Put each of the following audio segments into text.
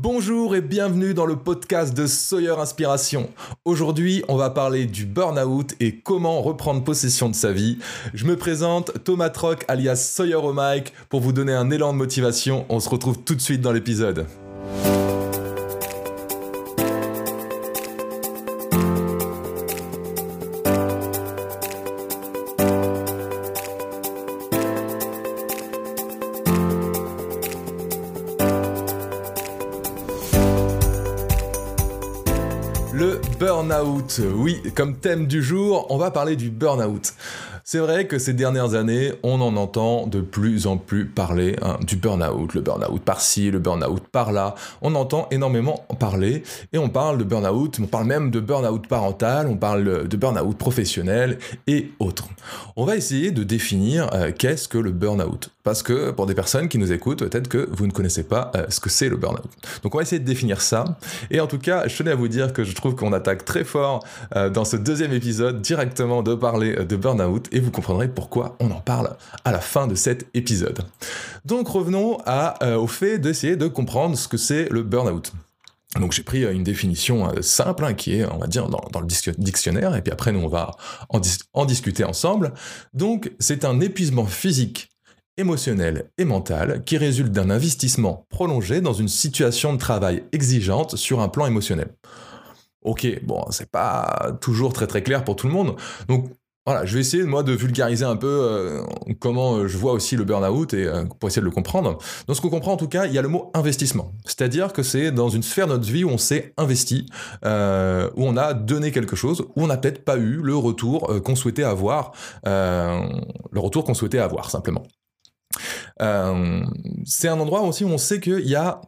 Bonjour et bienvenue dans le podcast de Sawyer Inspiration. Aujourd'hui, on va parler du burn-out et comment reprendre possession de sa vie. Je me présente Thomas Troc alias Sawyer au mic pour vous donner un élan de motivation. On se retrouve tout de suite dans l'épisode. Oui, comme thème du jour, on va parler du burn-out. C'est vrai que ces dernières années, on en entend de plus en plus parler hein, du burn-out, le burn-out par-ci, le burn-out par-là. On entend énormément parler et on parle de burn-out, on parle même de burn-out parental, on parle de burn-out professionnel et autres. On va essayer de définir euh, qu'est-ce que le burn-out. Parce que pour des personnes qui nous écoutent, peut-être que vous ne connaissez pas euh, ce que c'est le burn-out. Donc on va essayer de définir ça. Et en tout cas, je tenais à vous dire que je trouve qu'on attaque très fort euh, dans ce deuxième épisode directement de parler de burn-out et vous comprendrez pourquoi on en parle à la fin de cet épisode. Donc revenons euh, au fait d'essayer de comprendre ce que c'est le burn-out. Donc j'ai pris une définition simple hein, qui est, on va dire, dans, le dictionnaire, et puis après nous on va en discuter ensemble. Donc c'est un épuisement physique émotionnel et mental qui résulte d'un investissement prolongé dans une situation de travail exigeante sur un plan émotionnel. Ok, bon, c'est pas toujours très très clair pour tout le monde. Donc voilà, je vais essayer moi de vulgariser un peu euh, comment euh, je vois aussi le burn-out et euh, pour essayer de le comprendre. Dans ce qu'on comprend en tout cas, il y a le mot investissement. C'est-à-dire que c'est dans une sphère de notre vie où on s'est investi, où on a donné quelque chose, où on n'a peut-être pas eu le retour qu'on souhaitait avoir, le retour qu'on souhaitait avoir simplement. C'est un endroit aussi où on sait qu'il y a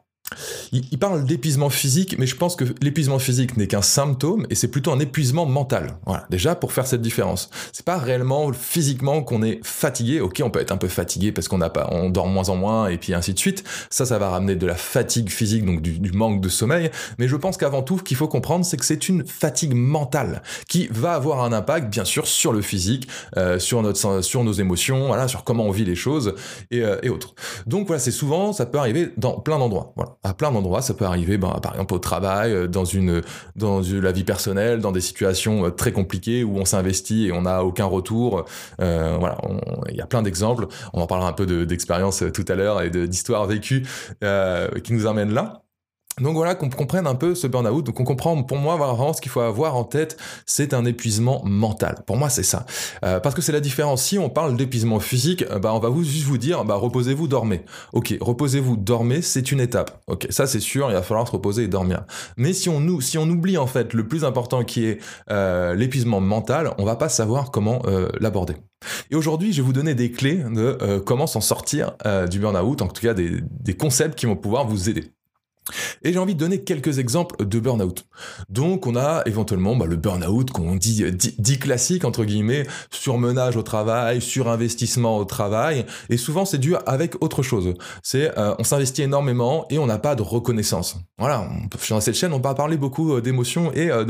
il, parle d'épuisement physique, mais je pense que l'épuisement physique n'est qu'un symptôme et c'est plutôt un épuisement mental. Voilà, déjà pour faire cette différence. C'est pas réellement physiquement qu'on est fatigué. Ok, on peut être un peu fatigué parce qu'on n'a pas, on dort moins en moins et puis ainsi de suite. Ça, ça va ramener de la fatigue physique, donc du, du manque de sommeil. Mais je pense qu'avant tout, ce qu'il faut comprendre, c'est que c'est une fatigue mentale qui va avoir un impact, bien sûr, sur le physique, euh, sur notre, sur nos émotions, voilà, sur comment on vit les choses et, euh, et autres. Donc voilà, c'est souvent, ça peut arriver dans plein d'endroits. Voilà à plein d'endroits. Ça peut arriver, ben, par exemple, au travail, euh, dans une, dans la vie personnelle, dans des situations euh, très compliquées où on s'investit et on n'a aucun retour. Euh, voilà, il y a plein d'exemples. On en parlera un peu d'expérience tout à l'heure et d'histoires vécues euh, qui nous emmènent là. Donc voilà, qu'on comprenne un peu ce burn-out. Donc on comprend, pour moi, vraiment ce qu'il faut avoir en tête, c'est un épuisement mental. Pour moi, c'est ça. Euh, parce que c'est la différence. Si on parle d'épuisement physique, euh, bah, on va vous, juste vous dire, bah, reposez-vous, dormez. Ok, reposez-vous, dormez, c'est une étape. Ok, ça c'est sûr, il va falloir se reposer et dormir. Mais si on, nous, si on oublie en fait le plus important qui est euh, l'épuisement mental, on va pas savoir comment l'aborder. Et aujourd'hui, je vais vous donner des clés de comment s'en sortir du burn-out, en tout cas des concepts qui vont pouvoir vous aider. Et j'ai envie de donner quelques exemples de burn-out. Donc on a éventuellement bah, le burn-out qu'on dit, classique, entre guillemets, surmenage au travail, surinvestissement au travail, et souvent c'est dû avec autre chose. C'est euh, on s'investit énormément et on n'a pas de reconnaissance. Voilà, dans cette chaîne on va parler beaucoup euh, d'émotions et euh,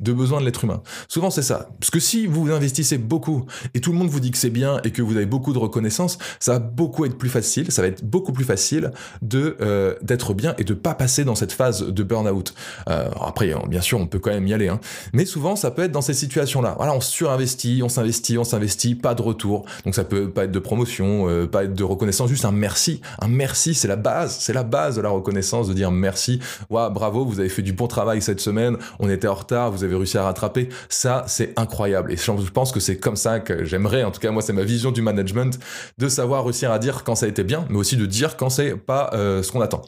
de, besoins de l'être humain. Souvent c'est ça. Parce que si vous investissez beaucoup et tout le monde vous dit que c'est bien et que vous avez beaucoup de reconnaissance, ça va beaucoup être plus facile, ça va être beaucoup plus facile de d'être bien et de pas dans cette phase de burn-out. Euh, après, bien sûr, on peut quand même y aller, hein. mais souvent, ça peut être dans ces situations-là. Voilà, on surinvestit, on s'investit, on s'investit, pas de retour. Donc ça peut pas être de promotion, euh, pas être de reconnaissance, juste un merci. Un merci, c'est la base, c'est la base de la reconnaissance, de dire merci. Ouah, bravo, vous avez fait du bon travail cette semaine, on était en retard, vous avez réussi à rattraper. Ça, c'est incroyable. Et je pense que c'est comme ça que j'aimerais, en tout cas, moi, c'est ma vision du management, de savoir réussir à dire quand ça a été bien, mais aussi de dire quand c'est pas euh, ce qu'on attend.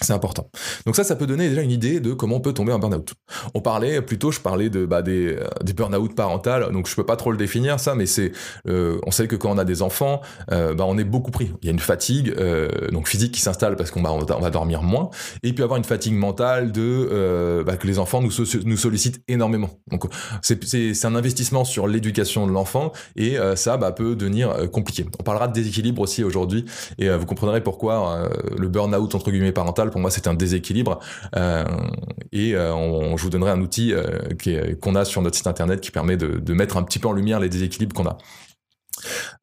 C'est important. Donc ça, ça peut donner déjà une idée de comment on peut tomber en burn-out. On parlait plutôt, je parlais de bah, des, euh, des burn-out parentales, donc je peux pas trop le définir ça, mais c'est, euh, on sait que quand on a des enfants, euh, bah, on est beaucoup pris. Il y a une fatigue euh, donc physique qui s'installe parce qu'on bah, on va dormir moins, et puis avoir une fatigue mentale de bah, que les enfants nous, nous sollicitent énormément. Donc c'est un investissement sur l'éducation de l'enfant et ça bah, peut devenir compliqué. On parlera de déséquilibre aussi aujourd'hui et vous comprendrez pourquoi le burn-out entre guillemets parental pour moi, c'est un déséquilibre. Euh, et euh, je vous donnerai un outil euh, qu'on a sur notre site internet qui permet de, mettre un petit peu en lumière les déséquilibres qu'on a.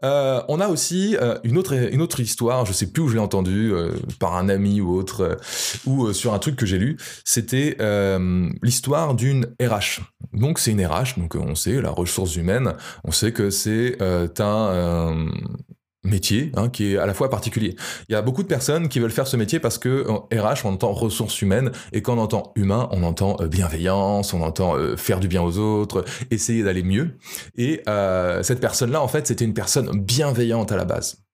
On a aussi une, autre, une autre histoire, je sais plus où je l'ai entendue, par un ami ou autre, ou sur un truc que j'ai lu. C'était l'histoire d'une RH. Donc c'est une RH, donc on sait, la ressource humaine, on sait que c'est un métier hein, qui est à la fois particulier. Il y a beaucoup de personnes qui veulent faire ce métier parce que RH on entend ressources humaines et quand on entend humain on entend euh, bienveillance, on entend euh, faire du bien aux autres, essayer d'aller mieux. Et euh, cette personne-là en fait c'était une personne bienveillante à la base.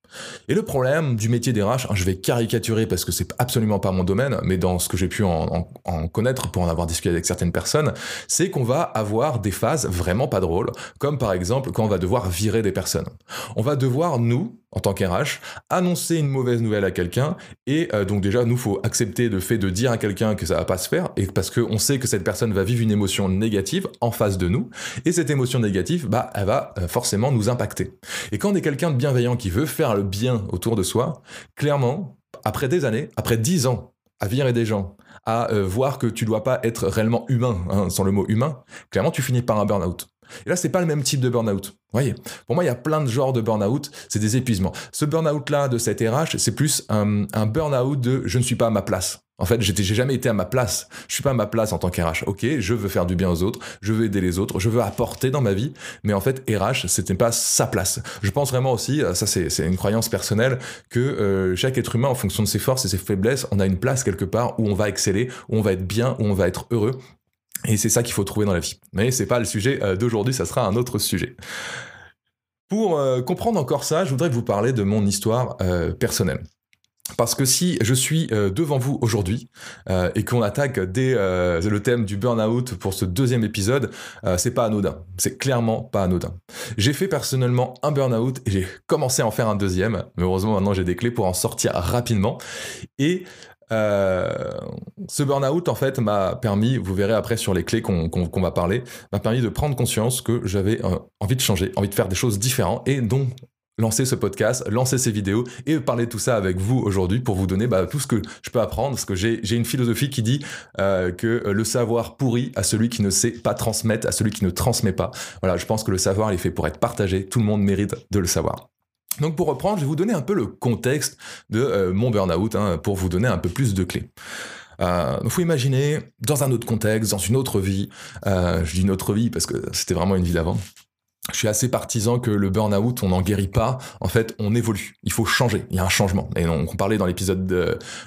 Et le problème du métier des RH, hein, je vais caricaturer parce que c'est absolument pas mon domaine, mais dans ce que j'ai pu en, connaître pour en avoir discuté avec certaines personnes, c'est qu'on va avoir des phases vraiment pas drôles, comme par exemple quand on va devoir virer des personnes. On va devoir, nous, en tant qu'RH, annoncer une mauvaise nouvelle à quelqu'un, et euh, donc déjà, nous, faut accepter le fait de dire à quelqu'un que ça va pas se faire, et parce qu'on sait que cette personne va vivre une émotion négative en face de nous, et cette émotion négative, bah, elle va euh, forcément nous impacter. Et quand on est quelqu'un de bienveillant qui veut faire bien autour de soi, clairement, après des années, après dix ans à virer des gens, à euh, voir que tu dois pas être réellement humain, hein, sans le mot humain, clairement, tu finis par un burn-out. Et là, c'est pas le même type de burn-out. Voyez, pour moi, il y a plein de genres de burn-out, c'est des épuisements. Ce burn-out-là de cette RH, c'est plus un, un burn-out de je ne suis pas à ma place. En fait, j'ai jamais été à ma place. Je suis pas à ma place en tant qu'RH. Ok, je veux faire du bien aux autres, je veux aider les autres, je veux apporter dans ma vie, mais en fait, RH, c'était pas sa place. Je pense vraiment aussi, euh, ça c'est une croyance personnelle, que euh, chaque être humain, en fonction de ses forces et ses faiblesses, on a une place quelque part où on va exceller, où on va être bien, où on va être heureux. Et c'est ça qu'il faut trouver dans la vie. Mais c'est pas le sujet euh, d'aujourd'hui, ça sera un autre sujet. Pour comprendre encore ça, je voudrais vous parler de mon histoire personnelle. Parce que si je suis devant vous aujourd'hui et qu'on attaque dès le thème du burn-out pour ce deuxième épisode, c'est pas anodin. C'est clairement pas anodin. J'ai fait personnellement un burn-out et j'ai commencé à en faire un deuxième. Mais heureusement maintenant j'ai des clés pour en sortir rapidement. Et euh, ce burn-out, en fait, m'a permis, vous verrez après sur les clés qu'on va parler, m'a permis de prendre conscience que j'avais euh, envie de changer, envie de faire des choses différentes et donc lancer ce podcast, lancer ces vidéos et parler de tout ça avec vous aujourd'hui pour vous donner bah, tout ce que je peux apprendre. Parce que j'ai une philosophie qui dit euh, que le savoir pourrit à celui qui ne sait pas transmettre, à celui qui ne transmet pas. Voilà, je pense que le savoir est fait pour être partagé. Tout le monde mérite de le savoir. Donc pour reprendre, je vais vous donner un peu le contexte de euh, mon burn-out hein, pour vous donner un peu plus de clés. Euh, il faut imaginer dans un autre contexte, dans une autre vie. Euh, je dis une autre vie parce que c'était vraiment une vie d'avant. Je suis assez partisan que le burn-out, on n'en guérit pas. En fait, on évolue. Il faut changer. Il y a un changement. Et on, on parlait dans l'épisode,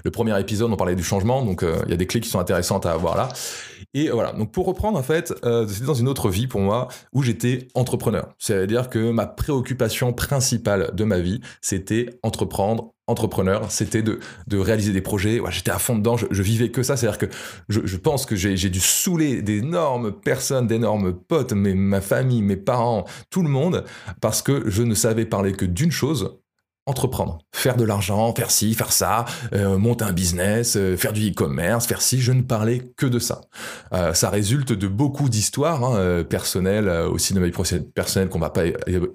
le premier épisode, on parlait du changement. Donc, euh, il y a des clés qui sont intéressantes à avoir là. Et voilà. Donc, pour reprendre, en fait, euh, c'était dans une autre vie pour moi où j'étais entrepreneur. C'est-à-dire que ma préoccupation principale de ma vie, c'était entreprendre, entrepreneur, c'était de, de réaliser des projets. J'étais à fond dedans, je, je vivais que ça. C'est-à-dire que je, je pense que j'ai dû saouler d'énormes personnes, d'énormes potes, mais ma famille, mes parents, tout le monde, parce que je ne savais parler que d'une chose, entreprendre, faire de l'argent, faire ci, faire ça, euh, monter un business, euh, faire du e-commerce, faire ci, je ne parlais que de ça. Euh, ça résulte de beaucoup d'histoires hein, personnelles, aussi de ma vie personnelle qu'on va pas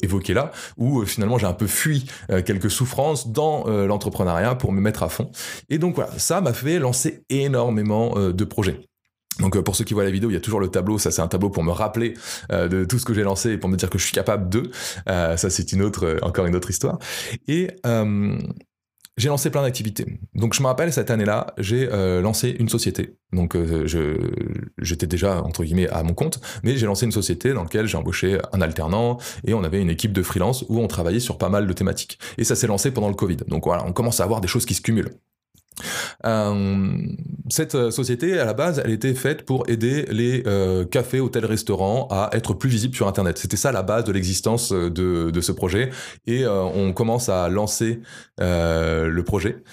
évoquer là, où finalement j'ai un peu fui quelques souffrances dans l'entrepreneuriat pour me mettre à fond. Et donc voilà, ça m'a fait lancer énormément de projets. Donc euh, pour ceux qui voient la vidéo, il y a toujours le tableau. Ça c'est un tableau pour me rappeler euh, de tout ce que j'ai lancé et pour me dire que je suis capable de. Euh, ça c'est une autre, encore une autre histoire. Et j'ai lancé plein d'activités. Donc je me rappelle cette année-là, j'ai lancé une société. Donc j'étais déjà entre guillemets à mon compte, mais j'ai lancé une société dans laquelle j'ai embauché un alternant et on avait une équipe de freelance où on travaillait sur pas mal de thématiques. Et ça s'est lancé pendant le Covid. Donc voilà, on commence à avoir des choses qui se cumulent. Euh, cette euh, société, à la base, elle était faite pour aider les euh, cafés, hôtels, restaurants à être plus visibles sur Internet. C'était ça la base de l'existence de, ce projet. Et on commence à lancer le projet.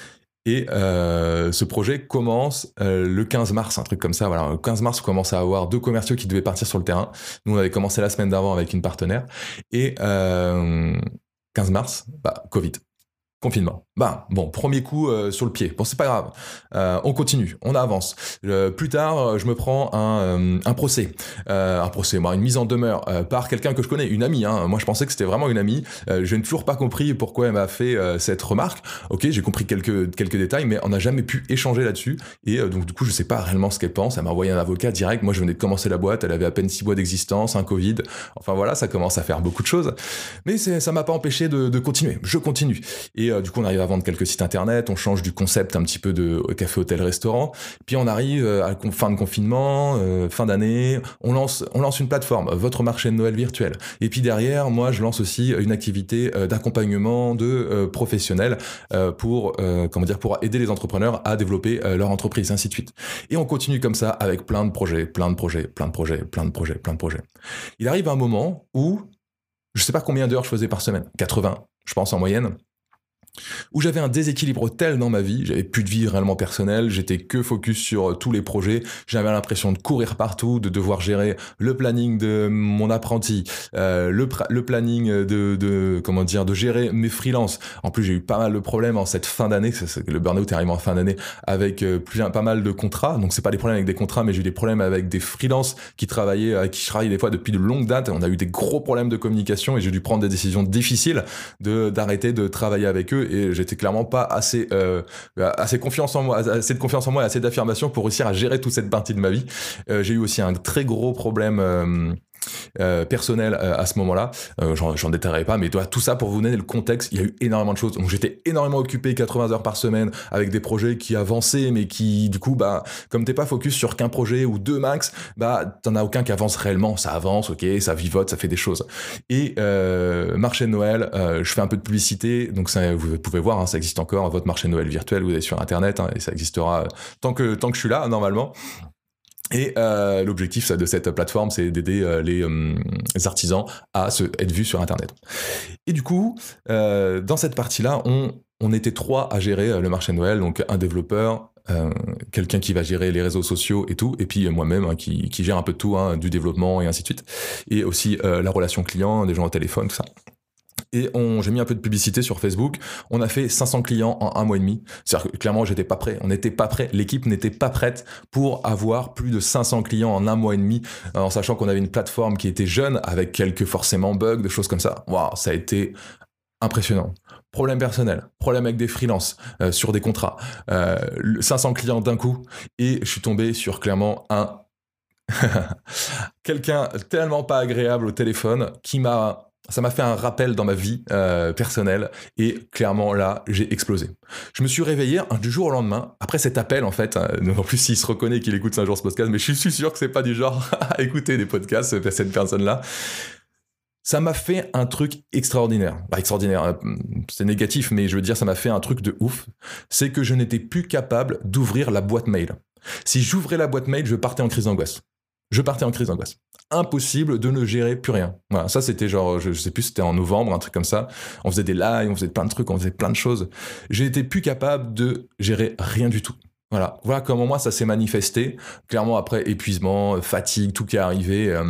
Et ce projet commence le 15 mars, un truc comme ça. Voilà, le 15 mars, on commence à avoir deux commerciaux qui devaient partir sur le terrain. Nous, on avait commencé la semaine d'avant avec une partenaire. Et 15 mars, bah, Covid. confinement. Bah, bon, premier coup euh, sur le pied. Bon, c'est pas grave. Euh, on continue, on avance. Euh, plus tard, je me prends un, un procès. un procès, moi, une mise en demeure par quelqu'un que je connais, une amie. Hein. Moi, je pensais que c'était vraiment une amie. je n'ai toujours pas compris pourquoi elle m'a fait cette remarque. Ok, j'ai compris quelques, quelques détails, mais on n'a jamais pu échanger là-dessus. Et donc, du coup, je sais pas réellement ce qu'elle pense. Elle m'a envoyé un avocat direct. Moi, je venais de commencer la boîte. Elle avait à peine six mois d'existence, un Covid. Enfin, voilà, ça commence à faire beaucoup de choses. Mais ça m'a pas empêché de, de continuer. Je continue. Et euh, du coup, on arrive à vendre quelques sites internet, on change du concept un petit peu de café, hôtel, restaurant. Puis on arrive euh, à fin de confinement, euh, fin d'année, on lance, on lance une plateforme, votre marché de Noël virtuel. Et puis derrière, moi, je lance aussi une activité d'accompagnement de professionnels pour, comment dire, pour aider les entrepreneurs à développer leur entreprise, ainsi de suite. Et on continue comme ça avec plein de projets, plein de projets, plein de projets, plein de projets, plein de projets. Il arrive un moment où je sais pas combien d'heures je faisais par semaine, 80, je pense en moyenne où j'avais un déséquilibre tel dans ma vie, j'avais plus de vie réellement personnelle, j'étais que focus sur euh, tous les projets, j'avais l'impression de courir partout, de devoir gérer le planning de mon apprenti, euh, le, le, planning de, de, comment dire, de gérer mes freelances. En plus, j'ai eu pas mal de problèmes en cette fin d'année, le burn-out est arrivé en fin d'année, avec euh, plus, pas mal de contrats, donc c'est pas des problèmes avec des contrats, mais j'ai eu des problèmes avec des freelances qui travaillaient, avec qui je travaille des fois depuis de longues dates, on a eu des gros problèmes de communication et j'ai dû prendre des décisions difficiles de d'arrêter de travailler avec eux et j'étais clairement pas assez euh, assez confiance en moi, assez de confiance en moi et assez d'affirmation pour réussir à gérer toute cette partie de ma vie. Euh, j'ai eu aussi un très gros problème euh, euh, personnel euh, à ce moment-là. Euh, J'en détaillerai pas, mais tout ça pour vous donner le contexte, il y a eu énormément de choses. Donc j'étais énormément occupé 80 heures par semaine avec des projets qui avançaient, mais qui du coup, bah, comme t'es pas focus sur qu'un projet ou deux max, bah t'en as aucun qui avance réellement. Ça avance, ok, ça vivote, ça fait des choses. Et euh, marché de Noël, euh, je fais un peu de publicité, donc ça, vous pouvez voir, hein, ça existe encore. Votre marché de Noël virtuel, vous allez sur internet hein, et ça existera tant que tant que je suis là normalement. Et euh, l'objectif de cette plateforme, c'est d'aider euh, les, euh, artisans à se, être vus sur Internet. Et du coup, euh, dans cette partie-là, on, on, était trois à gérer le marché Noël, donc un développeur, quelqu'un qui va gérer les réseaux sociaux et tout, et puis moi-même hein, qui, qui, gère un peu tout, hein, du développement et ainsi de suite, et aussi la relation client, des gens au téléphone, tout ça et j'ai mis un peu de publicité sur Facebook. On a fait 500 clients en un mois et demi. C'est-à-dire que clairement, j'étais pas prêt. On n'était pas prêt. L'équipe n'était pas prête pour avoir plus de 500 clients en un mois et demi, en sachant qu'on avait une plateforme qui était jeune, avec quelques forcément bugs, des choses comme ça. Waouh, ça a été impressionnant. Problème personnel, problème avec des freelances euh, sur des contrats, euh, 500 clients d'un coup, et je suis tombé sur clairement un quelqu'un tellement pas agréable au téléphone qui m'a ça m'a fait un rappel dans ma vie euh, personnelle et clairement là j'ai explosé. Je me suis réveillé du jour au lendemain après cet appel en fait. Hein, en plus s'il se reconnaît qu'il écoute un jour ce podcast, mais je suis sûr que c'est pas du genre à écouter des podcasts cette personne là. Ça m'a fait un truc extraordinaire. Bah, extraordinaire, hein, c'est négatif, mais je veux dire ça m'a fait un truc de ouf. C'est que je n'étais plus capable d'ouvrir la boîte mail. Si j'ouvrais la boîte mail, je partais en crise d'angoisse je partais en crise d'angoisse. Impossible de ne gérer plus rien. Voilà, ça c'était genre, je, sais plus, c'était en novembre, un truc comme ça. On faisait des lives, on faisait plein de trucs, on faisait plein de choses. Été plus capable de gérer rien du tout. Voilà, voilà comment moi ça s'est manifesté. Clairement après épuisement, fatigue, tout qui est arrivé. Euh,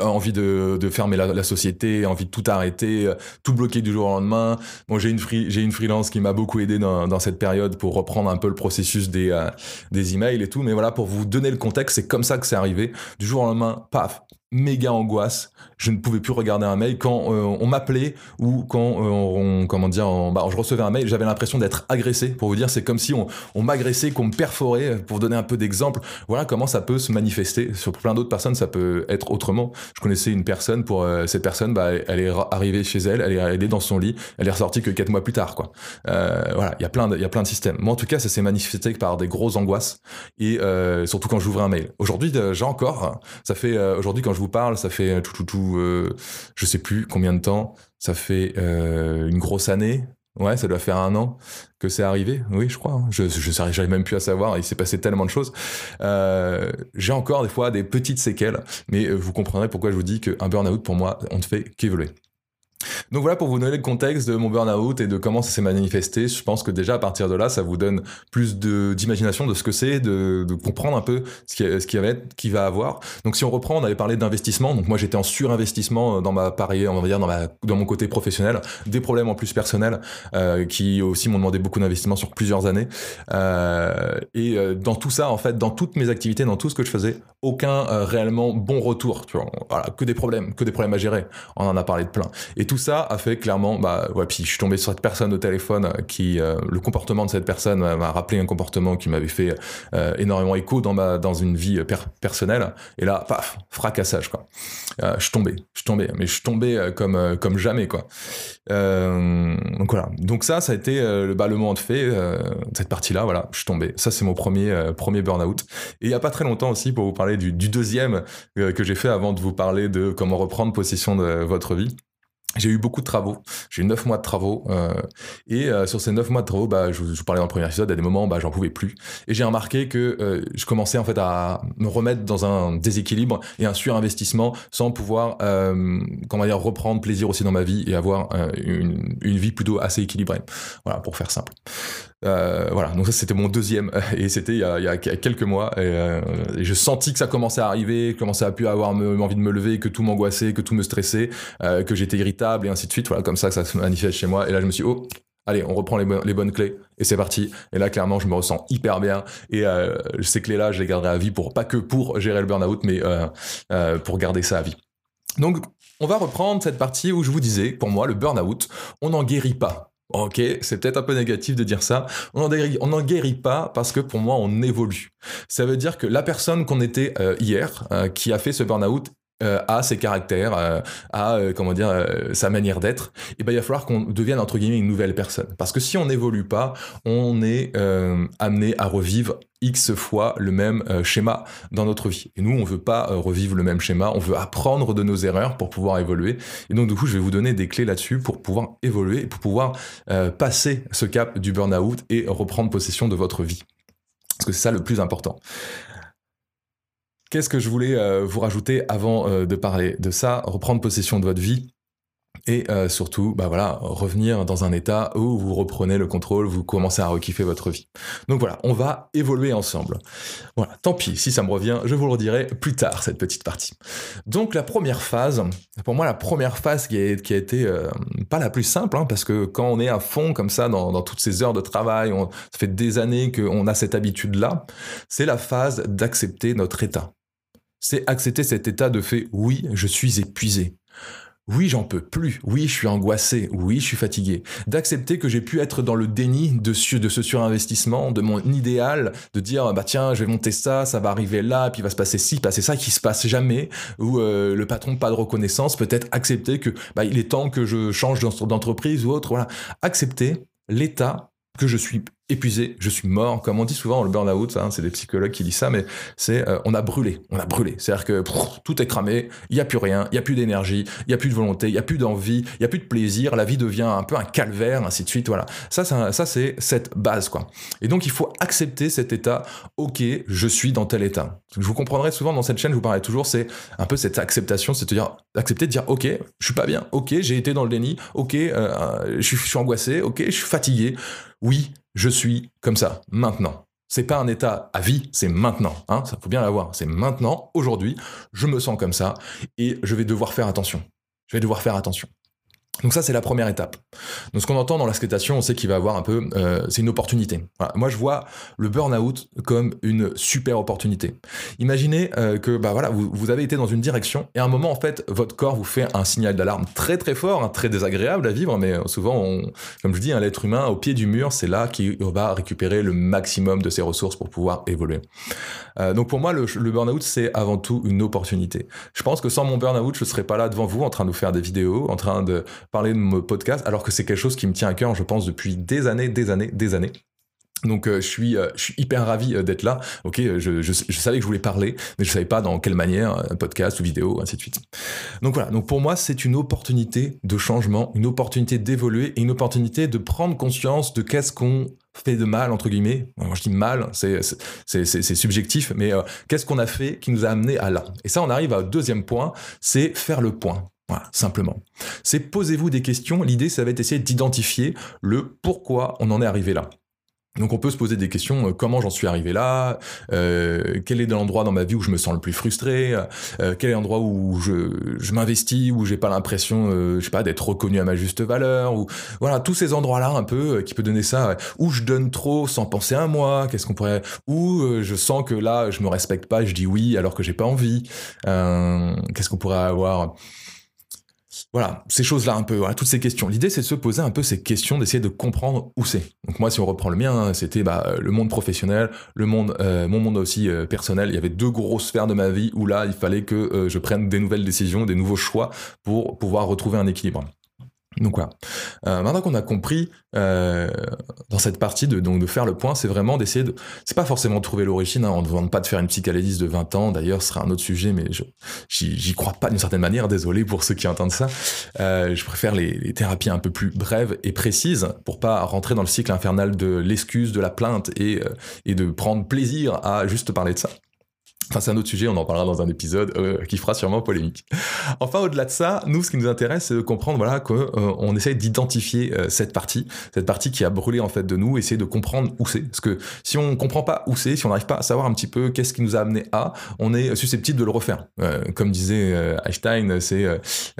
envie de, fermer la, société, envie de tout arrêter, euh, tout bloquer du jour au lendemain. Bon, j'ai une j'ai une freelance qui m'a beaucoup aidé dans, dans, cette période pour reprendre un peu le processus des euh, des emails et tout. Mais voilà, pour vous donner le contexte, c'est comme ça que c'est arrivé. Du jour au lendemain, paf, méga angoisse. Je ne pouvais plus regarder un mail quand euh, on m'appelait ou quand euh, on, comment dire, bah, je recevais un mail, j'avais l'impression d'être agressé. Pour vous dire, c'est comme si on, on m'agressait, qu'on me perforait. Pour donner un peu d'exemple, voilà comment ça peut se manifester. Sur plein d'autres personnes, ça peut être autrement. Je connaissais une personne pour euh, cette personne, bah, elle est arrivée chez elle, elle est arrivée dans son lit, elle est ressortie que quatre mois plus tard, quoi. voilà, il y a plein, de systèmes. Moi, en tout cas, ça s'est manifesté par des grosses angoisses et surtout quand j'ouvrais un mail. Aujourd'hui, j'ai encore, ça fait aujourd'hui quand je vous parle, ça fait tout, tout, tout, euh, je sais plus combien de temps. Ça fait euh, une grosse année. Ouais, ça doit faire un an que c'est arrivé. Oui, je crois. Hein. Je, j'arrive même plus à savoir. Il s'est passé tellement de choses. Euh, j'ai encore des fois des petites séquelles, mais vous comprendrez pourquoi je vous dis qu'un burn-out pour moi, on ne fait qu'évoluer. Donc voilà pour vous donner le contexte de mon burn-out et de comment ça s'est manifesté. Je pense que déjà à partir de là, ça vous donne plus d'imagination de, ce que c'est, de, comprendre un peu ce qui, va être, qui va avoir. Donc si on reprend, on avait parlé d'investissement. Donc moi j'étais en surinvestissement dans ma parier, on va dire dans, mon côté professionnel, des problèmes en plus personnels euh, qui aussi m'ont demandé beaucoup d'investissement sur plusieurs années. Euh, et euh, dans tout ça, en fait, dans toutes mes activités, dans tout ce que je faisais, aucun euh, réellement bon retour. Voilà, que des problèmes, que des problèmes à gérer. On en a parlé de plein. Tout ça a fait clairement, bah ouais, puis je suis tombé sur cette personne au téléphone qui, le comportement de cette personne m'a rappelé un comportement qui m'avait fait énormément écho dans ma dans une vie personnelle. Et là, paf, fracassage quoi. je suis tombé, je tombé, mais je tombé comme comme jamais quoi. donc voilà. Donc ça, ça a été le, bah, moment de fait cette partie-là, voilà, je tombé. Ça, c'est mon premier, euh, premier burn-out. Et il n'y a pas très longtemps aussi, pour vous parler du, deuxième euh, que j'ai fait avant de vous parler de comment reprendre possession de votre vie. J'ai eu beaucoup de travaux, j'ai eu neuf mois de travaux, euh, et euh, sur ces neuf mois de travaux, bah, je, vous parlais dans le premier épisode, à des moments, bah, j'en pouvais plus. Et j'ai remarqué que euh, je commençais en fait à me remettre dans un déséquilibre et un surinvestissement sans pouvoir, comment dire, reprendre plaisir aussi dans ma vie et avoir une, une, vie plutôt assez équilibrée. Voilà, pour faire simple. Voilà, donc ça c'était mon deuxième, et c'était il, y a quelques mois, et, et, je sentis que ça commençait à arriver, que commençais à plus avoir envie de me lever, que tout m'angoissait, que tout me stressait, que j'étais irritable et ainsi de suite. Voilà, comme ça ça se manifeste chez moi. Et là, je me suis dit, oh, allez, on reprend les, bonnes clés et c'est parti. Et là, clairement, je me ressens hyper bien et euh, ces clés-là, je les garderai à vie pour pas que pour gérer le burn-out, mais euh, euh, pour garder ça à vie. Donc, on va reprendre cette partie où je vous disais, pour moi, le burn-out, on n'en guérit pas. Ok, c'est peut-être un peu négatif de dire ça. On n'en guérit, pas parce que pour moi, on évolue. Ça veut dire que la personne qu'on était hier, qui a fait ce burn-out, euh, à ses caractères, euh, à euh, comment dire sa manière d'être, et eh ben il va falloir qu'on devienne entre guillemets une nouvelle personne. Parce que si on n'évolue pas, on est amené à revivre x fois le même schéma dans notre vie. Et nous, on veut pas revivre le même schéma, on veut apprendre de nos erreurs pour pouvoir évoluer. Et donc du coup, je vais vous donner des clés là-dessus pour pouvoir évoluer pour pouvoir passer ce cap du burn-out et reprendre possession de votre vie. Parce que c'est ça le plus important. Qu'est-ce que je voulais euh, vous rajouter avant euh, de parler de ça Reprendre possession de votre vie? Et euh, surtout, bah voilà, revenir dans un état où vous reprenez le contrôle, vous commencez à rekiffer votre vie. Donc voilà, on va évoluer ensemble. Voilà, tant pis, si ça me revient, je vous le redirai plus tard, cette petite partie. Donc la première phase, pour moi la première phase qui a, été pas la plus simple, hein, parce que quand on est à fond comme ça dans, dans toutes ces heures de travail, on, ça fait des années qu'on a cette habitude-là, c'est la phase d'accepter notre état c'est accepter cet état de fait, oui, je suis épuisé. Oui, j'en peux plus. Oui, je suis angoissé. Oui, je suis fatigué. D'accepter que j'ai pu être dans le déni de, de ce surinvestissement, de mon idéal, de dire bah tiens, je vais monter ça, ça va arriver là, puis il va se passer ci, passer ça, qui se passe jamais, ou euh, le patron pas de reconnaissance. Peut-être accepter que bah, il est temps que je change d'entreprise ou autre. Voilà, accepter l'état que je suis épuisé, je suis mort. Comme on dit souvent, le burn-out, hein, c'est des psychologues qui disent ça, mais c'est euh, on a brûlé, on a brûlé. C'est-à-dire que tout est cramé, il n'y a plus rien, il n'y a plus d'énergie, il n'y a plus de volonté, il n'y a plus d'envie, il n'y a plus de plaisir, la vie devient un peu un calvaire, ainsi de suite. Voilà. Ça, ça, c'est cette base, quoi. Et donc, il faut accepter cet état. Ok, je suis dans tel état. Je vous comprendrai souvent dans cette chaîne, je vous parlais toujours, c'est un peu cette acceptation, c'est-à-dire accepter de dire ok, je suis pas bien, ok, j'ai été dans le déni, ok, euh, je suis angoissé, ok, je suis fatigué. Oui, je suis comme ça, maintenant. C'est pas un état à vie, c'est maintenant. Hein, ça faut bien l'avoir. C'est maintenant, aujourd'hui, je me sens comme ça et je vais devoir faire attention. Je vais devoir faire attention. Donc ça, c'est la première étape. Donc ce qu'on entend dans la on sait qu'il va avoir un peu, euh, c'est une opportunité. Moi, je vois le burn-out comme une super opportunité. Imaginez euh, que bah voilà, vous, vous, avez été dans une direction et à un moment, en fait, votre corps vous fait un signal d'alarme très très fort, hein, très désagréable à vivre, mais souvent, on, comme je dis, un l'être humain au pied du mur, c'est là qu'il va récupérer le maximum de ses ressources pour pouvoir évoluer. Euh, donc pour moi, le, le burn-out, c'est avant tout une opportunité. Je pense que sans mon burn-out, je serais pas là devant vous en train de vous faire des vidéos, en train de parler de mon podcast, alors que c'est quelque chose qui me tient à cœur, je pense, depuis des années, des années, des années. Donc euh, je suis euh, je suis hyper ravi euh, d'être là. Ok, je, savais que je voulais parler, mais je savais pas dans quelle manière, podcast ou vidéo, ainsi de suite. Donc voilà. Donc pour moi, c'est une opportunité de changement, une opportunité d'évoluer et une opportunité de prendre conscience de qu'est-ce qu'on fait de mal entre guillemets. Moi je dis mal, c'est subjectif, mais qu'est-ce qu'on a fait qui nous a amené à là? Et ça, on arrive au deuxième point, c'est faire le point. Voilà, simplement. C'est posez-vous des questions. L'idée, ça va être d'essayer d'identifier le pourquoi on en est arrivé là. Donc on peut se poser des questions, euh, comment j'en suis arrivé là, euh, quel est l'endroit dans ma vie où je me sens le plus frustré, euh, quel est l'endroit où je, je m'investis, où j'ai pas l'impression, je sais pas, d'être reconnu à ma juste valeur, ou voilà, tous ces endroits-là un peu qui peut donner ça, où je donne trop sans penser à moi, qu'est-ce qu'on pourrait, où je sens que là je me respecte pas, je dis oui alors que j'ai pas envie, qu'est-ce qu'on pourrait avoir? Voilà, ces choses-là un peu, toutes ces questions. L'idée, c'est de se poser un peu ces questions, d'essayer de comprendre où c'est. Donc moi, si on reprend le mien, hein, c'était bah, le monde professionnel, le monde, euh, mon monde aussi euh, personnel. Il y avait deux grosses sphères de ma vie où là, il fallait que euh, je prenne des nouvelles décisions, des nouveaux choix pour pouvoir retrouver un équilibre. Donc voilà. Euh, maintenant qu'on a compris euh, dans cette partie de, donc de faire le point, c'est vraiment d'essayer de. C'est pas forcément de trouver l'origine. Hein, on ne demande pas de faire une psychanalyse de 20 ans. D'ailleurs, ce sera un autre sujet, mais j'y crois pas d'une certaine manière. Désolé pour ceux qui entendent ça. Euh, je préfère les, les, thérapies un peu plus brèves et précises pour pas rentrer dans le cycle infernal de l'excuse, de la plainte et euh, et de prendre plaisir à juste parler de ça. Enfin, c'est un autre sujet, on en parlera dans un épisode euh, qui fera sûrement polémique. Enfin, au-delà de ça, nous, ce qui nous intéresse, c'est de comprendre, voilà, qu'on euh, essaye d'identifier euh, cette partie, cette partie qui a brûlé en fait de nous, essayer de comprendre où c'est. Parce que si on comprend pas où c'est, si on n'arrive pas à savoir un petit peu qu'est-ce qui nous a amené à, on est susceptible de le refaire. comme disait Einstein, c'est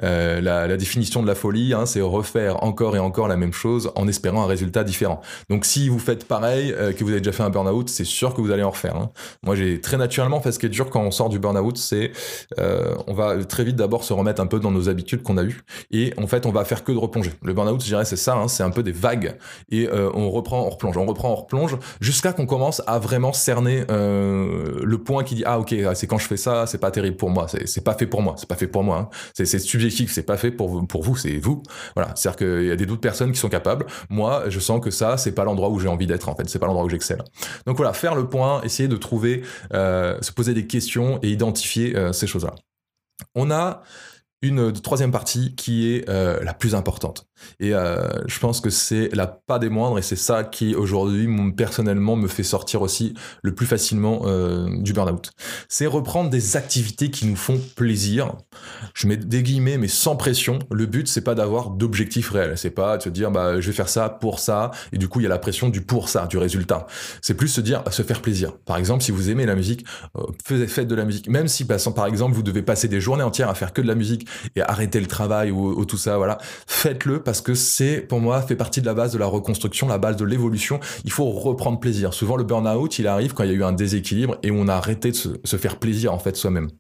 la, la, définition de la folie, hein, c'est refaire encore et encore la même chose en espérant un résultat différent. Donc, si vous faites pareil, que vous avez déjà fait un burn-out, c'est sûr que vous allez en refaire. Hein. Moi, j'ai très naturellement ce qui est dur quand on sort du burn-out, c'est euh, on va très vite d'abord se remettre un peu dans nos habitudes qu'on a eues et en fait on va faire que de replonger. Le burn-out, je dirais, c'est ça, hein, c'est un peu des vagues et euh, on reprend, on replonge, on reprend, on replonge jusqu'à qu'on commence à vraiment cerner euh, le point qui dit ah ok c'est quand je fais ça, c'est pas terrible pour moi, c'est pas fait pour moi, c'est pas fait pour moi, hein. c'est subjectif, c'est pas fait pour pour vous, c'est vous. Voilà, c'est-à-dire qu'il y a des d'autres personnes qui sont capables. Moi, je sens que ça, c'est pas l'endroit où j'ai envie d'être en fait, c'est pas l'endroit où j'excelle. Donc voilà, faire le point, essayer de trouver, se poser des questions et identifier euh, ces choses-là. On a une troisième partie qui est euh, la plus importante. Et euh, je pense que c'est la pas des moindres et c'est ça qui aujourd'hui personnellement me fait sortir aussi le plus facilement euh, du burn-out. C'est reprendre des activités qui nous font plaisir. Je mets des guillemets mais sans pression. Le but c'est pas d'avoir d'objectif réel. C'est pas de se dire bah je vais faire ça pour ça et du coup il y a la pression du pour ça, du résultat. C'est plus se dire se faire plaisir. Par exemple si vous aimez la musique, euh, faites de la musique. Même si bah, par exemple vous devez passer des journées entières à faire que de la musique et arrêter le travail ou tout ça, voilà, faites-le parce que c'est, pour moi, fait partie de la base de la reconstruction, la base de l'évolution. Il faut reprendre plaisir. Souvent, le burn-out, il arrive quand il y a eu un déséquilibre et on a arrêté de se, faire plaisir, en fait, soi-même.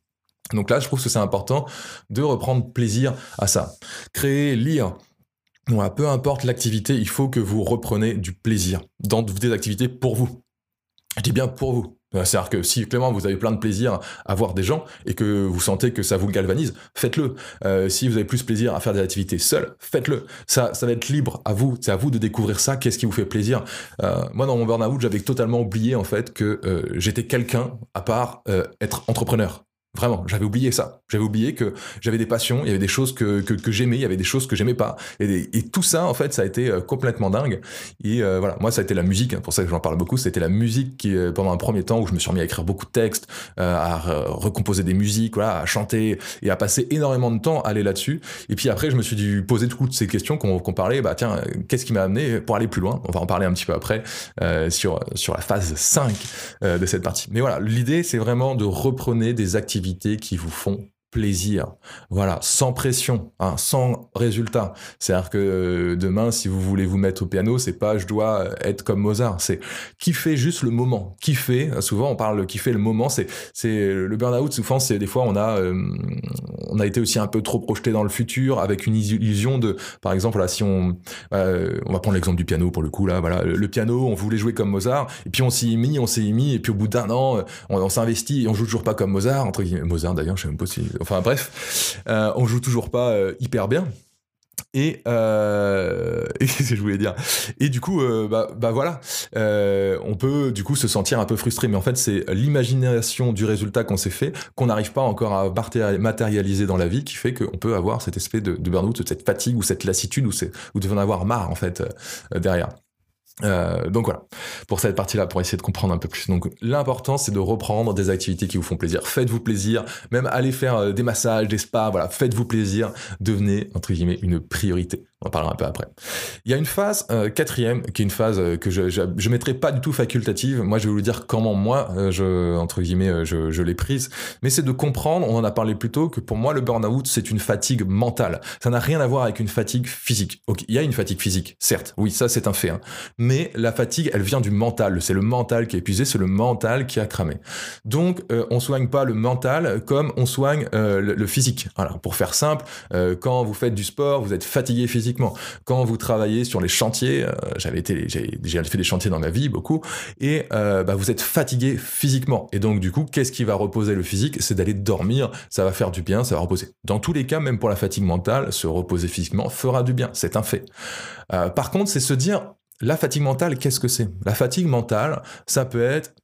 Donc là, je trouve que c'est important de reprendre plaisir à ça. Créer, lire, voilà, peu importe l'activité, il faut que vous repreniez du plaisir dans des activités pour vous. Je dis bien pour vous. Euh, c'est-à-dire que si Clément, vous avez plein de plaisir à voir des gens et que vous sentez que ça vous galvanise, faites-le. Euh, si vous avez plus plaisir à faire des activités seules, faites-le. Ça, ça va être libre à vous. C'est à vous de découvrir ça. Qu'est-ce qui vous fait plaisir? Euh, Moi, dans mon burn-out, j'avais totalement oublié en fait que j'étais quelqu'un à part être entrepreneur. Vraiment, j'avais oublié ça. J'avais oublié que j'avais des passions, il y avait des choses que, que, j'aimais, il y avait des choses que j'aimais pas. Et, tout ça, en fait, ça a été euh, complètement dingue. Et euh, voilà, moi, ça a été la musique, hein, pour ça que j'en parle beaucoup, c'était la musique qui, euh, pendant un premier temps, où je me suis remis à écrire beaucoup de textes, à recomposer des musiques, voilà, à chanter et à passer énormément de temps à aller là-dessus. Et puis après, je me suis dû poser toutes ces questions qu'on parlait, bah tiens, qu'est-ce qui m'a amené pour aller plus loin? On va en parler un petit peu après sur, sur la phase 5 de cette partie. Mais voilà, l'idée, c'est vraiment de reprendre des activités qui vous font plaisir. Voilà, sans pression, hein, sans résultat. C'est-à-dire que euh, demain, si vous voulez vous mettre au piano, c'est pas je dois être comme Mozart, c'est kiffer juste le moment. Kiffer, souvent on parle kiffer le moment, c'est c'est le burn-out, souvent c'est des fois on a euh, on a été aussi un peu trop projeté dans le futur avec une illusion de par exemple là si on euh, on va prendre l'exemple du piano pour le coup là, voilà, le, piano, on voulait jouer comme Mozart et puis on s'y est mis, on s'y est mis et puis au bout d'un an, on, on s'investit et on joue toujours pas comme Mozart entre guillemets Mozart d'ailleurs, je sais même pas si Enfin bref, euh, on joue toujours pas euh, hyper bien. Et, euh, qu'est-ce que je voulais dire? Et du coup, bah, bah, voilà, on peut du coup se sentir un peu frustré, mais en fait c'est l'imagination du résultat qu'on s'est fait, qu'on n'arrive pas encore à matérialiser dans la vie, qui fait qu'on peut avoir cet espèce de, burn-out, cette fatigue ou cette lassitude ou, ou de en avoir marre en fait derrière. Euh, donc voilà, pour cette partie-là, pour essayer de comprendre un peu plus. Donc l'important, c'est de reprendre des activités qui vous font plaisir. Faites-vous plaisir, même aller faire euh, des massages, des spas, voilà, faites-vous plaisir. Devenez, entre guillemets, une priorité. On en parlera un peu après. Il y a une phase euh, quatrième, qui est une phase euh, que je, je, je mettrai pas du tout facultative. Moi, je vais vous dire comment moi, euh, entre guillemets, je, je l'ai prise. Mais c'est de comprendre, on en a parlé plus tôt, que pour moi, le burn-out, c'est une fatigue mentale. Ça n'a rien à voir avec une fatigue physique. Il y a une fatigue physique, certes. Oui, ça, c'est un fait. Hein. Mais la fatigue, elle vient du mental. C'est le mental qui est épuisé, c'est le mental qui a cramé. Donc, on soigne pas le mental comme on soigne le, le, physique. Voilà. Pour faire simple, quand vous faites du sport, vous êtes fatigué physiquement quand vous travaillez sur les chantiers, euh, j'avais été, j'ai fait des chantiers dans ma vie beaucoup, et euh, bah, vous êtes fatigué physiquement. Et donc du coup, qu'est-ce qui va reposer le physique? C'est d'aller dormir. Ça va faire du bien, ça va reposer. Dans tous les cas, même pour la fatigue mentale, se reposer physiquement fera du bien. C'est un fait. Euh, par contre, c'est se dire la fatigue mentale, qu'est-ce que c'est? La fatigue mentale, ça peut être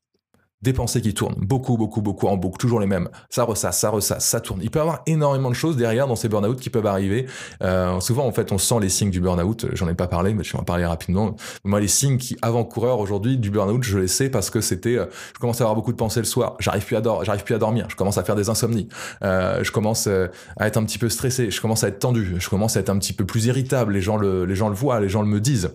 des pensées qui tournent, beaucoup, beaucoup, beaucoup en boucle, toujours les mêmes. Ça ressasse, ça ressasse, ça tourne. Il peut y avoir énormément de choses derrière dans ces burn-out qui peuvent arriver. Euh, souvent, en fait, on sent les signes du burn-out. J'en ai pas parlé, mais je vais en parler rapidement. Moi, les signes qui, avant coureur aujourd'hui, du burn-out, je les sais parce que c'était, euh, je commence à avoir beaucoup de pensées le soir. J'arrive plus à dormir, j'arrive plus à dormir. Je commence à faire des insomnies. Euh, je commence euh, à être un petit peu stressé. Je commence à être tendu. Je commence à être un petit peu plus irritable. Les gens le, les gens le voient, les gens le me disent.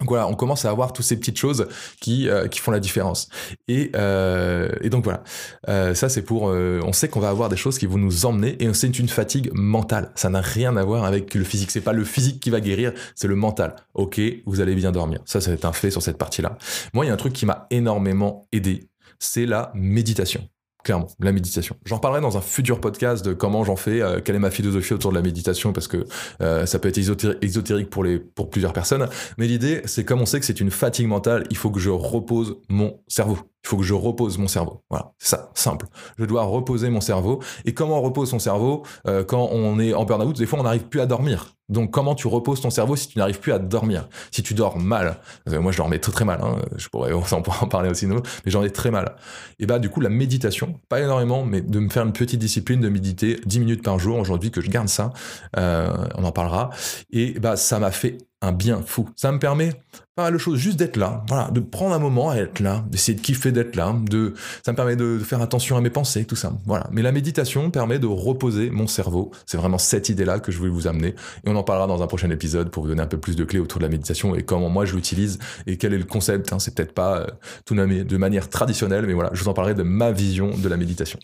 Donc voilà, on commence à avoir toutes ces petites choses qui, euh, qui font la différence. Et, euh, et donc voilà, euh, ça c'est pour... On sait qu'on va avoir des choses qui vont nous emmener et c'est une fatigue mentale. Ça n'a rien à voir avec le physique. C'est pas le physique qui va guérir, c'est le mental. Ok, vous allez bien dormir. Ça, c'est un fait sur cette partie-là. Moi, il y a un truc qui m'a énormément aidé, c'est la méditation. Clairement, la méditation. J'en reparlerai dans un futur podcast de comment j'en fais, euh, quelle est ma philosophie autour de la méditation, parce que euh, ça peut être ésotérique pour, les, pour plusieurs personnes. Mais l'idée, c'est comme on sait que c'est une fatigue mentale, il faut que je repose mon cerveau. Il faut que je repose mon cerveau. Voilà, c'est ça, simple. Je dois reposer mon cerveau. Et comment on repose son cerveau euh, quand on est en burn-out? Des fois, on n'arrive plus à dormir. Donc, comment tu reposes ton cerveau si tu n'arrives plus à dormir? Si tu dors mal, moi je dormais très très mal, hein, je pourrais, on pourra en parler aussi, nous, mais j'en ai très mal. Et bah, du coup, la méditation, pas énormément, mais de me faire une petite discipline de méditer 10 minutes par jour aujourd'hui, que je garde ça, euh, on en parlera. Et bah, ça m'a fait un bien fou. Ça me permet pas mal de choses, juste d'être là, voilà, de prendre un moment à être là, d'essayer de kiffer d'être là, de, ça me permet de faire attention à mes pensées, tout ça, voilà. Mais la méditation permet de reposer mon cerveau. C'est vraiment cette idée-là que je voulais vous amener, et on en parlera dans un prochain épisode pour vous donner un peu plus de clés autour de la méditation et comment moi je l'utilise et quel est le concept. Hein. C'est peut-être pas euh, tout de manière traditionnelle, mais voilà, je vous en parlerai de ma vision de la méditation.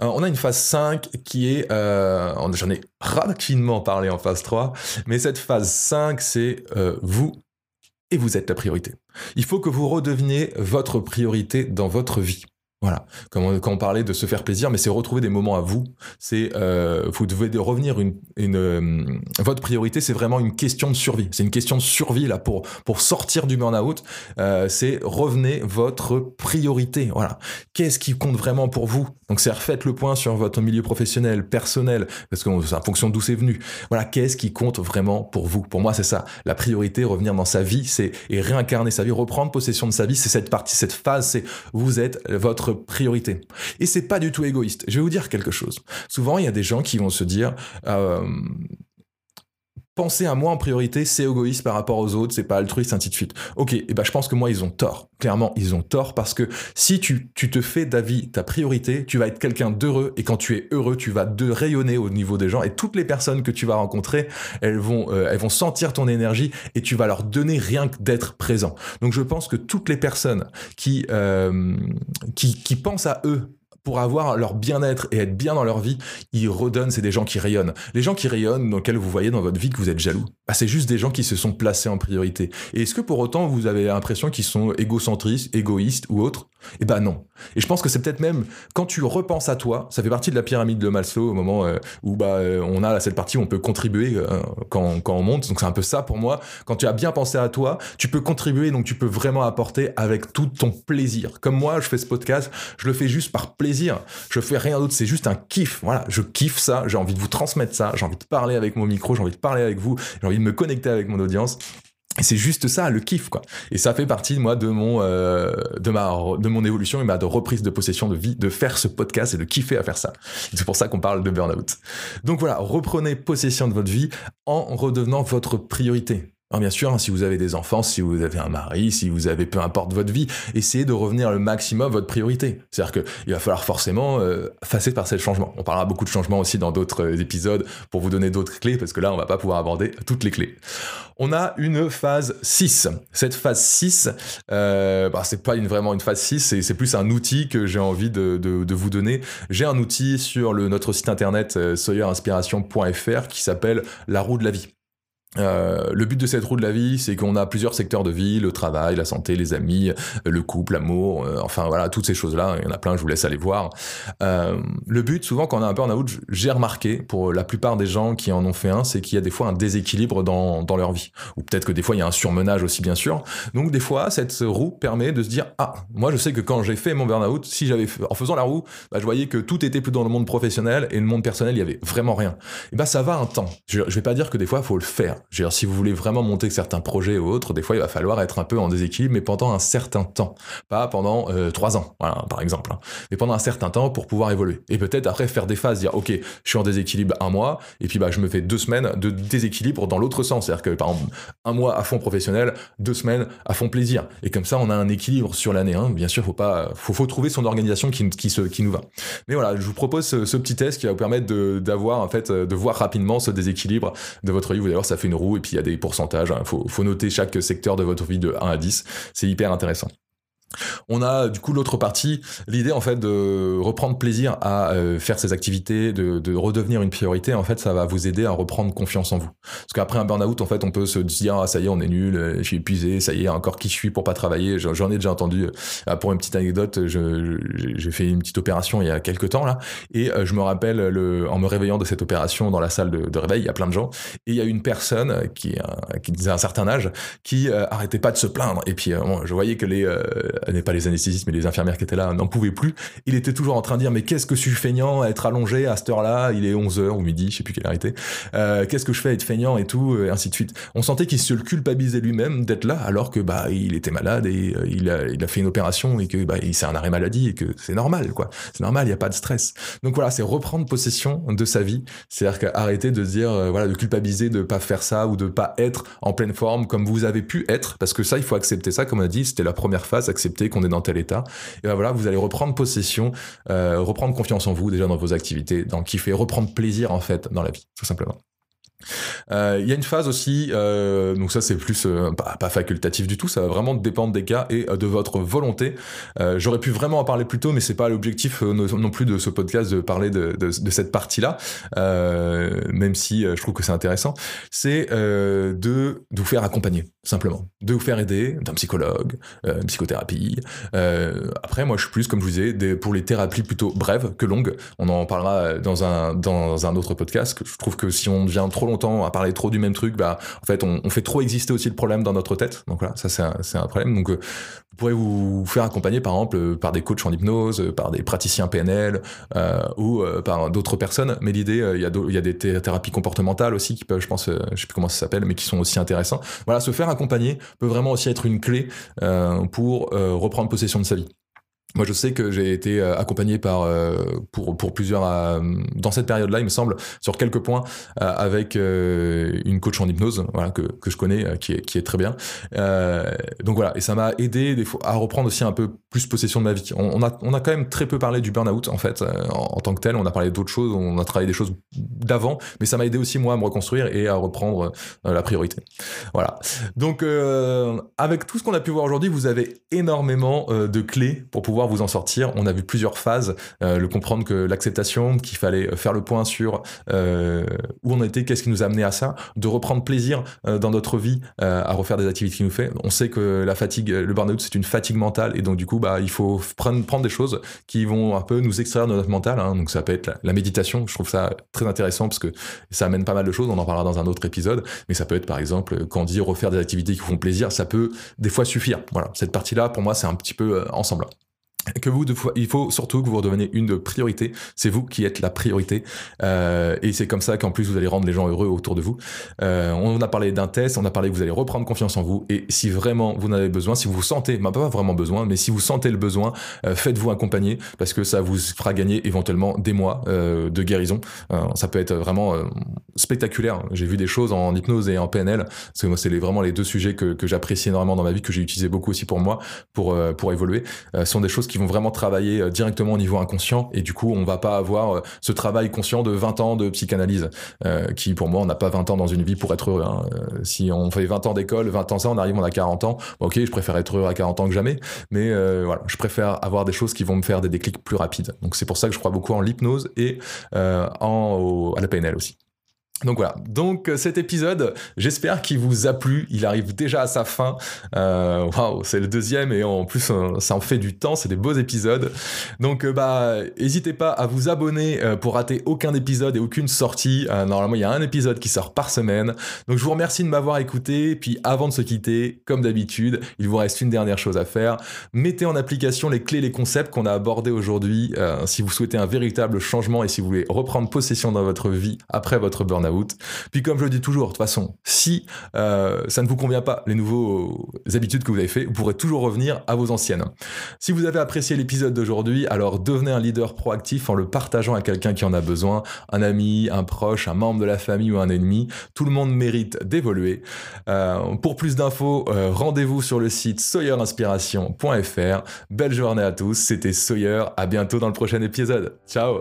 Alors, on a une phase 5 qui est, euh, j'en ai rapidement parlé en phase 3, mais cette phase 5, c'est euh, vous et vous êtes la priorité. Il faut que vous redeveniez votre priorité dans votre vie. Voilà, quand on, quand on, parlait de se faire plaisir, mais c'est retrouver des moments à vous. C'est euh, vous devez de revenir une, une euh, votre priorité, c'est vraiment une question de survie. C'est une question de survie là pour pour sortir du burn-out. Euh, c'est revenez votre priorité. Voilà, qu'est-ce qui compte vraiment pour vous? Donc c'est refaites le point sur votre milieu professionnel, personnel, parce que c'est en fonction d'où c'est venu. Voilà, qu'est-ce qui compte vraiment pour vous? Pour moi, c'est ça. La priorité, revenir dans sa vie, c'est et réincarner sa vie, reprendre possession de sa vie. C'est cette partie, cette phase. C'est vous êtes votre priorité. Et c'est pas du tout égoïste. Je vais vous dire quelque chose. Souvent, il y a des gens qui vont se dire euh, penser à moi en priorité, c'est égoïste par rapport aux autres, c'est pas altruiste, ainsi de suite. Ok, et ben je pense que moi ils ont tort. Clairement, ils ont tort parce que si tu, tu te fais d'avis ta priorité, tu vas être quelqu'un d'heureux et quand tu es heureux, tu vas de rayonner au niveau des gens et toutes les personnes que tu vas rencontrer, elles vont, euh, elles vont sentir ton énergie et tu vas leur donner rien que d'être présent. Donc je pense que toutes les personnes qui, euh, qui pensent à eux pour avoir leur bien-être et être bien dans leur vie, ils redonnent, c'est des gens qui rayonnent. Les gens qui rayonnent, dans lesquels vous voyez dans votre vie que vous êtes jaloux, bah, c'est juste des gens qui se sont placés en priorité. Et est-ce que pour autant vous avez l'impression qu'ils sont égocentristes, égoïstes ou autres? Eh ben non. Et je pense que c'est peut-être même quand tu repenses à toi, ça fait partie de la pyramide de Maslow au moment euh, où bah euh, on a cette partie où on peut contribuer euh, quand, quand on monte. Donc c'est un peu ça pour moi. Quand tu as bien pensé à toi, tu peux contribuer, donc tu peux vraiment apporter avec tout ton plaisir. Comme moi, je fais ce podcast, je le fais juste par plaisir je fais rien d'autre, c'est juste un kiff. Voilà, je kiffe ça, j'ai envie de vous transmettre ça, j'ai envie de parler avec mon micro, j'ai envie de parler avec vous, j'ai envie de me connecter avec mon audience. C'est juste ça, le kiff, quoi. Et ça fait partie, moi, de mon, euh, de ma, de mon évolution et ma de reprise de possession de vie, de faire ce podcast et de kiffer à faire ça. C'est pour ça qu'on parle de burn-out. Donc voilà, reprenez possession de votre vie en redevenant votre priorité. Alors bien sûr, hein, si vous avez des enfants, si vous avez un mari, si vous avez peu importe votre vie, essayez de revenir le maximum votre priorité. C'est-à-dire qu'il va falloir forcément euh, passer par ces changements. On parlera beaucoup de changements aussi dans d'autres euh, épisodes pour vous donner d'autres clés, parce que là, on va pas pouvoir aborder toutes les clés. On a une phase 6. Cette phase 6, euh, bah, c'est pas une, vraiment une phase 6, c'est plus un outil que j'ai envie de, de, de, vous donner. J'ai un outil sur le, notre site internet euh, sawyerinspiration.fr qui s'appelle La roue de la vie. Euh, le but de cette roue de la vie, c'est qu'on a plusieurs secteurs de vie, le travail, la santé, les amis, euh, le couple, l'amour, euh, enfin voilà, toutes ces choses-là, il y en a plein, je vous laisse aller voir. Euh, le but, souvent quand on a un burn-out, j'ai remarqué, pour la plupart des gens qui en ont fait un, c'est qu'il y a des fois un déséquilibre dans, dans leur vie. Ou peut-être que des fois il y a un surmenage aussi, bien sûr. Donc des fois, cette roue permet de se dire, ah, moi je sais que quand j'ai fait mon burn-out, si j'avais, en faisant la roue, bah, je voyais que tout était plus dans le monde professionnel et le monde personnel, il y avait vraiment rien. Et bah ça va un temps. Je, je vais pas dire que des fois, il faut le faire dire, si vous voulez vraiment monter certains projets ou autres, des fois, il va falloir être un peu en déséquilibre, mais pendant un certain temps. Pas pendant euh, trois ans, par exemple. Hein. Mais pendant un certain temps pour pouvoir évoluer. Et peut-être après faire des phases, dire, OK, je suis en déséquilibre un mois, et puis bah, je me fais deux semaines de déséquilibre dans l'autre sens. C'est-à-dire que, par exemple, un mois à fond professionnel, deux semaines à fond plaisir. Et comme ça, on a un équilibre sur l'année. Bien sûr, faut pas, faut, trouver son organisation qui, qui, se, qui nous va. Mais voilà, je vous propose ce, ce petit test qui va vous permettre d'avoir, en fait, de voir rapidement ce déséquilibre de votre vie. Vous allez voir, ça fait une roue et puis il y a des pourcentages. Il hein. faut, faut noter chaque secteur de votre vie de 1 à 10. C'est hyper intéressant. On a du coup l'autre partie, l'idée en fait de reprendre plaisir à euh, faire ces activités, de, de, redevenir une priorité. En fait, ça va vous aider à reprendre confiance en vous. Parce qu'après un burn-out, en fait, on peut se dire ah ça y est, on est nul, euh, je suis épuisé, ça y est, encore qui je suis pour pas travailler. J'en ai déjà entendu. Euh, pour une petite anecdote, j'ai fait une petite opération il y a quelques temps là, et je me rappelle le, en me réveillant de cette opération dans la salle de, réveil, il y a plein de gens, et il y a une personne qui, qui disait un certain âge, qui arrêtait pas de se plaindre. Et puis je voyais que les n'est pas les anesthésistes, mais les infirmières qui étaient là, n'en pouvaient plus. Il était toujours en train de dire, mais qu'est-ce que je suis feignant à être allongé à cette heure-là, il est 11h ou midi, je sais plus quelle heure était. Euh, qu'est-ce que je fais à être feignant et tout, et ainsi de suite. On sentait qu'il se le culpabilisait lui-même d'être là, alors que bah il était malade et euh, il, a, il a fait une opération et que bah c'est un arrêt maladie et que c'est normal, quoi. C'est normal, il n'y a pas de stress. Donc voilà, c'est reprendre possession de sa vie. C'est-à-dire qu'arrêter de dire, euh, voilà, de culpabiliser de pas faire ça ou de pas être en pleine forme comme vous avez pu être, parce que ça, il faut accepter ça, comme on a dit, c'était la première phase, qu'on est dans tel état. Et ben voilà, vous allez reprendre possession, euh, reprendre confiance en vous déjà dans vos activités, dans kiffer, reprendre plaisir en fait dans la vie, tout simplement. Euh, il y a une phase aussi, euh, donc ça c'est plus pas, facultatif du tout, ça va vraiment dépendre des cas et de votre volonté. J'aurais pu vraiment en parler plus tôt, mais c'est pas l'objectif non plus de ce podcast de parler de, cette partie-là, même si je trouve que c'est intéressant. C'est de, vous faire accompagner, simplement, de vous faire aider d'un psychologue, une psychothérapie. après, moi je suis plus, comme je vous disais, pour les thérapies plutôt brèves que longues. On en parlera dans un autre podcast. Je trouve que si on devient trop longtemps à parler trop du même truc, bah, en fait, on, fait trop exister aussi le problème dans notre tête. Donc voilà, ça c'est un, un, problème. Donc euh, pourrez vous faire accompagner par exemple euh, par des coachs en hypnose, euh, par des praticiens PNL euh, ou par d'autres personnes. Mais l'idée, il y, a des thérapies comportementales aussi qui peuvent, je pense, je sais plus comment ça s'appelle, mais qui sont aussi intéressants. Voilà, se faire accompagner peut vraiment aussi être une clé pour reprendre possession de sa vie. Moi, je sais que j'ai été euh, accompagné par euh, pour plusieurs euh, dans cette période-là, il me semble, sur quelques points avec une coach en hypnose, voilà que, que je connais, qui est qui est très bien. donc voilà, et ça m'a aidé des fois à reprendre aussi un peu plus possession de ma vie. On, a on a quand même très peu parlé du burn-out en fait en, tant que tel. On a parlé d'autres choses, on a travaillé des choses d'avant, mais ça m'a aidé aussi moi à me reconstruire et à reprendre la priorité. Voilà. Donc avec tout ce qu'on a pu voir aujourd'hui, vous avez énormément de clés pour pouvoir vous en sortir. On a vu plusieurs phases, euh, le comprendre que l'acceptation, qu'il fallait faire le point sur euh, où on était, qu'est-ce qui nous a amené à ça, de reprendre plaisir euh, dans notre vie à refaire des activités qui nous fait. On sait que la fatigue, le burn-out, c'est une fatigue mentale et donc du coup, bah, il faut prendre, prendre des choses qui vont un peu nous extraire de notre mental. Hein. Donc ça peut être la, méditation, je trouve ça très intéressant parce que ça amène pas mal de choses, on en parlera dans un autre épisode, mais ça peut être par exemple quand on dit refaire des activités qui font plaisir, ça peut des fois suffire. Voilà, cette partie-là, pour moi, c'est un petit peu ensemble. Que vous, il faut surtout que vous redeveniez une priorité. C'est vous qui êtes la priorité. Euh, et c'est comme ça qu'en plus vous allez rendre les gens heureux autour de vous. Euh, on a parlé d'un test, on a parlé que vous allez reprendre confiance en vous. Et si vraiment vous en avez besoin, si vous sentez, bah, pas vraiment besoin, mais si vous sentez le besoin, euh, faites-vous accompagner parce que ça vous fera gagner éventuellement des mois euh, de guérison. Euh, ça peut être vraiment spectaculaire. J'ai vu des choses en hypnose et en PNL. Parce que moi, c'est vraiment les deux sujets que, que j'apprécie énormément dans ma vie, que j'ai utilisé beaucoup aussi pour moi, pour, pour évoluer. Ce sont des choses qui vont vraiment travailler euh, directement au niveau inconscient. Et du coup on va pas avoir euh, ce travail conscient de 20 ans de psychanalyse euh, qui pour moi on n'a pas 20 ans dans une vie pour être heureux hein. si on fait 20 ans d'école 20 ans ça on arrive on a 40 ans. Ok je préfère être heureux à 40 ans que jamais mais voilà je préfère avoir des choses qui vont me faire des déclics plus rapides. Donc c'est pour ça que je crois beaucoup en l'hypnose et en, à la PNL aussi donc voilà, donc euh, cet épisode, j'espère qu'il vous a plu, il arrive déjà à sa fin, euh, waouh, c'est le deuxième et en plus euh, ça en fait du temps, c'est des beaux épisodes, donc bah n'hésitez pas à vous abonner pour rater aucun épisode et aucune sortie, normalement il y a un épisode qui sort par semaine, donc je vous remercie de m'avoir écouté, puis avant de se quitter, comme d'habitude, il vous reste une dernière chose à faire, mettez en application les clés, les concepts qu'on a abordés aujourd'hui, si vous souhaitez un véritable changement et si vous voulez reprendre possession dans votre vie après votre burn-out, puis comme je le dis toujours, de toute façon, si euh, ça ne vous convient pas, les nouveaux habitudes que vous avez fait, vous pourrez toujours revenir à vos anciennes. Si vous avez apprécié l'épisode d'aujourd'hui, alors devenez un leader proactif en le partageant à quelqu'un qui en a besoin, un ami, un proche, un membre de la famille ou un ennemi. Tout le monde mérite d'évoluer. Euh, pour plus d'infos, euh, rendez-vous sur le site sawyerinspiration.fr. Belle journée à tous, c'était Sawyer, à bientôt dans le prochain épisode. Ciao